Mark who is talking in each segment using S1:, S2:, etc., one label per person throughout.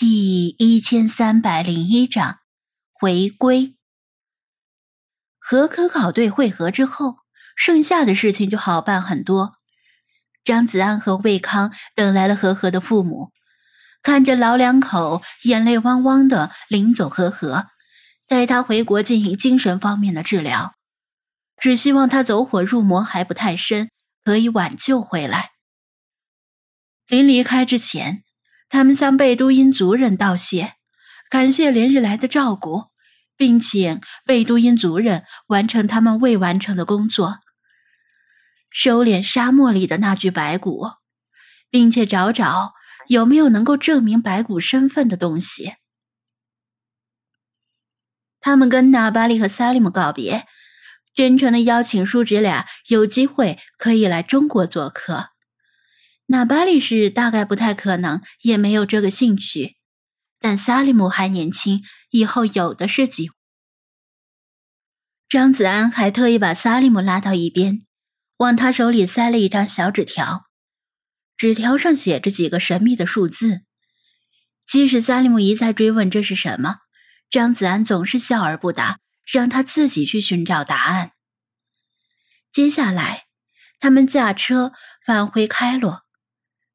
S1: 第一千三百零一章回归。和科考队会合之后，剩下的事情就好办很多。张子安和魏康等来了和和的父母，看着老两口眼泪汪汪的领走和和，带他回国进行精神方面的治疗，只希望他走火入魔还不太深，可以挽救回来。临离开之前。他们向贝都因族人道谢，感谢连日来的照顾，并请贝都因族人完成他们未完成的工作，收敛沙漠里的那具白骨，并且找找有没有能够证明白骨身份的东西。他们跟纳巴利和萨利姆告别，真诚的邀请叔侄俩有机会可以来中国做客。那巴利是大概不太可能，也没有这个兴趣。但萨利姆还年轻，以后有的是机会。张子安还特意把萨利姆拉到一边，往他手里塞了一张小纸条，纸条上写着几个神秘的数字。即使萨利姆一再追问这是什么，张子安总是笑而不答，让他自己去寻找答案。接下来，他们驾车返回开罗。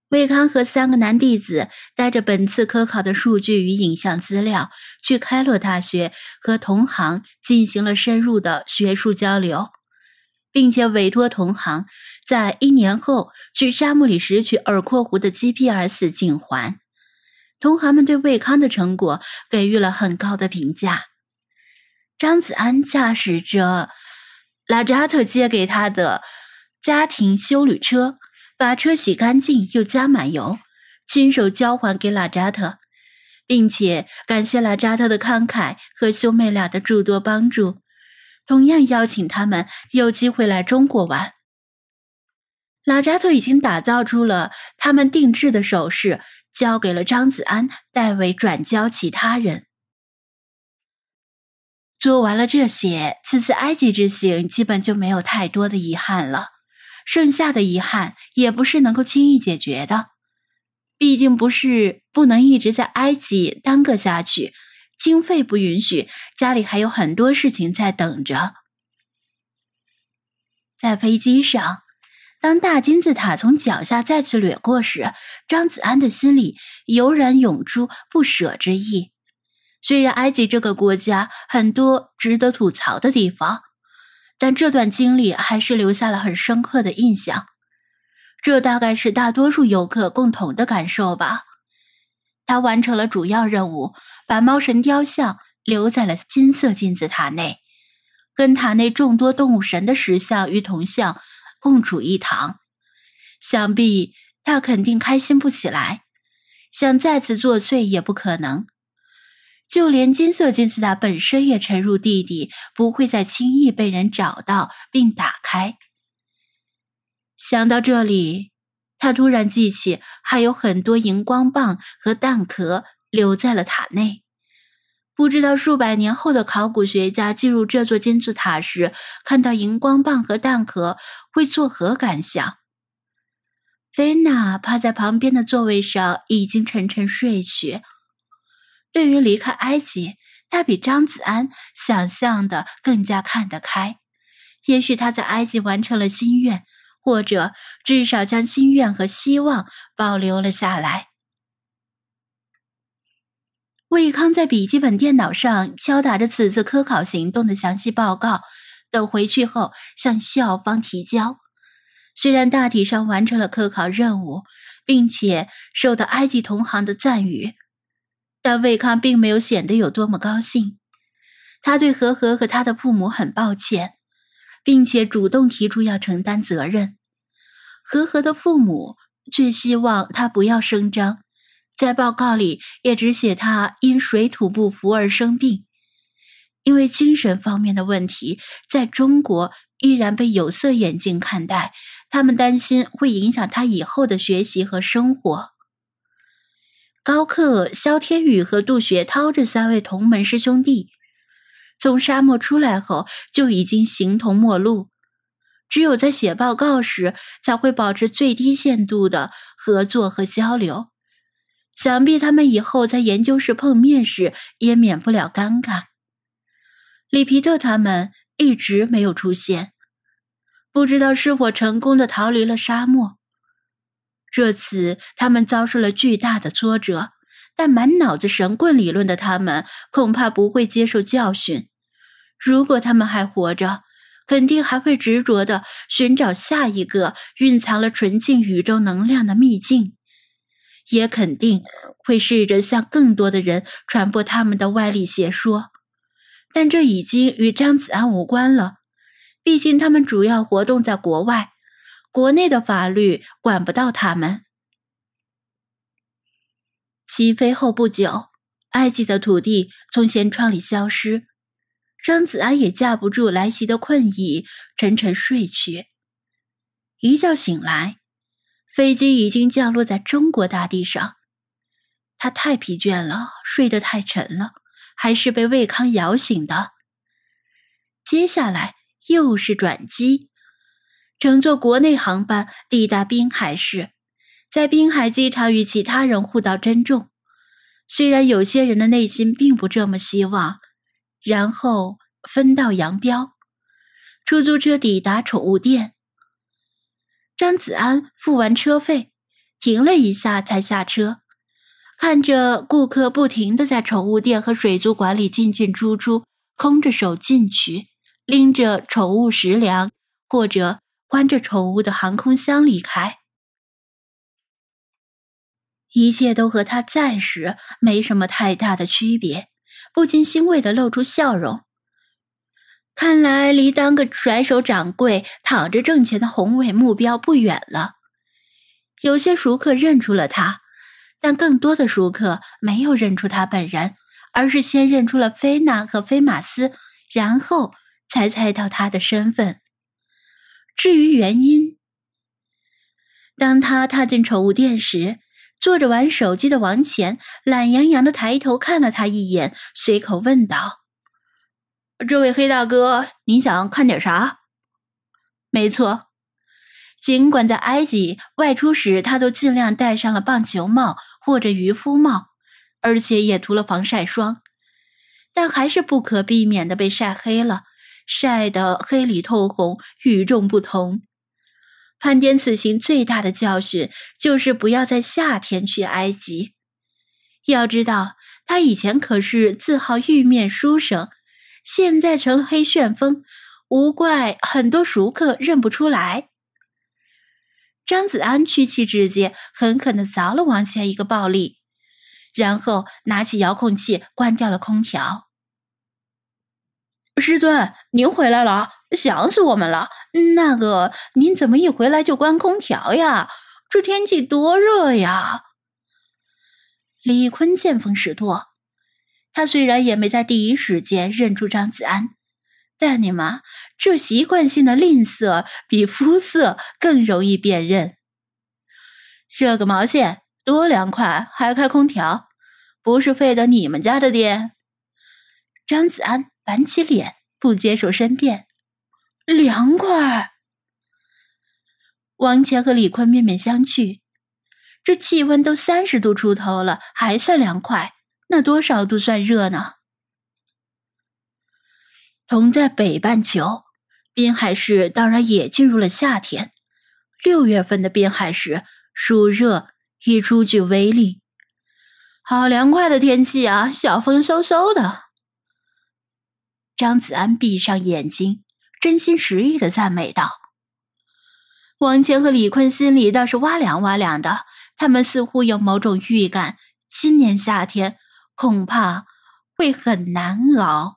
S1: 魏康和三个男弟子带着本次科考的数据与影像资料，去开罗大学和同行进行了深入的学术交流，并且委托同行在一年后去沙漠里拾取尔阔湖的 GPS 颈环。同行们对魏康的成果给予了很高的评价。张子安驾驶着拉扎特借给他的家庭修旅车。把车洗干净，又加满油，亲手交还给拉扎特，并且感谢拉扎特的慷慨和兄妹俩的诸多帮助，同样邀请他们有机会来中国玩。拉扎特已经打造出了他们定制的首饰，交给了张子安代为转交其他人。做完了这些，此次埃及之行基本就没有太多的遗憾了。剩下的遗憾也不是能够轻易解决的，毕竟不是不能一直在埃及耽搁下去，经费不允许，家里还有很多事情在等着。在飞机上，当大金字塔从脚下再次掠过时，张子安的心里油然涌出不舍之意。虽然埃及这个国家很多值得吐槽的地方。但这段经历还是留下了很深刻的印象，这大概是大多数游客共同的感受吧。他完成了主要任务，把猫神雕像留在了金色金字塔内，跟塔内众多动物神的石像与铜像共处一堂。想必他肯定开心不起来，想再次作祟也不可能。就连金色金字塔本身也沉入地底，不会再轻易被人找到并打开。想到这里，他突然记起还有很多荧光棒和弹壳留在了塔内。不知道数百年后的考古学家进入这座金字塔时，看到荧光棒和弹壳会作何感想？菲娜趴在旁边的座位上，已经沉沉睡去。对于离开埃及，他比张子安想象的更加看得开。也许他在埃及完成了心愿，或者至少将心愿和希望保留了下来。魏康在笔记本电脑上敲打着此次科考行动的详细报告，等回去后向校方提交。虽然大体上完成了科考任务，并且受到埃及同行的赞誉。但魏康并没有显得有多么高兴，他对和和和他的父母很抱歉，并且主动提出要承担责任。和和的父母却希望他不要声张，在报告里也只写他因水土不服而生病，因为精神方面的问题在中国依然被有色眼镜看待，他们担心会影响他以后的学习和生活。高克、萧天宇和杜学涛这三位同门师兄弟，从沙漠出来后就已经形同陌路，只有在写报告时才会保持最低限度的合作和交流。想必他们以后在研究室碰面时也免不了尴尬。里皮特他们一直没有出现，不知道是否成功的逃离了沙漠。这次他们遭受了巨大的挫折，但满脑子神棍理论的他们恐怕不会接受教训。如果他们还活着，肯定还会执着的寻找下一个蕴藏了纯净宇宙能量的秘境。也肯定会试着向更多的人传播他们的歪理邪说，但这已经与张子安无关了。毕竟他们主要活动在国外，国内的法律管不到他们。起飞后不久，埃及的土地从舷窗里消失，张子安也架不住来袭的困意，沉沉睡去。一觉醒来。飞机已经降落在中国大地上，他太疲倦了，睡得太沉了，还是被魏康摇醒的。接下来又是转机，乘坐国内航班抵达滨海市，在滨海机场与其他人互道珍重。虽然有些人的内心并不这么希望，然后分道扬镳。出租车抵达宠物店。张子安付完车费，停了一下才下车，看着顾客不停的在宠物店和水族馆里进进出出，空着手进去，拎着宠物食粮，或者关着宠物的航空箱离开，一切都和他暂时没什么太大的区别，不禁欣慰的露出笑容。看来离当个甩手掌柜、躺着挣钱的宏伟目标不远了。有些熟客认出了他，但更多的熟客没有认出他本人，而是先认出了菲娜和菲马斯，然后才猜到他的身份。至于原因，当他踏进宠物店时，坐着玩手机的王乾懒洋洋的抬头看了他一眼，随口问道。这位黑大哥，您想看点啥？没错，尽管在埃及外出时，他都尽量戴上了棒球帽或者渔夫帽，而且也涂了防晒霜，但还是不可避免的被晒黑了，晒得黑里透红，与众不同。盘点此行最大的教训，就是不要在夏天去埃及。要知道，他以前可是自号玉面书生。现在成了黑旋风，无怪很多熟客认不出来。张子安屈起指节，狠狠的凿了王乾一个暴力，然后拿起遥控器关掉了空调。师尊，您回来了，想死我们了。那个，您怎么一回来就关空调呀？这天气多热呀！李坤见风使舵。他虽然也没在第一时间认出张子安，但你妈这习惯性的吝啬比肤色更容易辨认。热个毛线，多凉快，还开空调，不是费的你们家的电？张子安板起脸，不接受申辩。凉快。王乾和李坤面面相觑，这气温都三十度出头了，还算凉快。那多少度算热呢？同在北半球，滨海市当然也进入了夏天。六月份的滨海市，暑热已初具威力。好凉快的天气啊，小风嗖嗖的。张子安闭上眼睛，真心实意的赞美道：“王谦和李坤心里倒是哇凉哇凉的，他们似乎有某种预感，今年夏天。”恐怕会很难熬。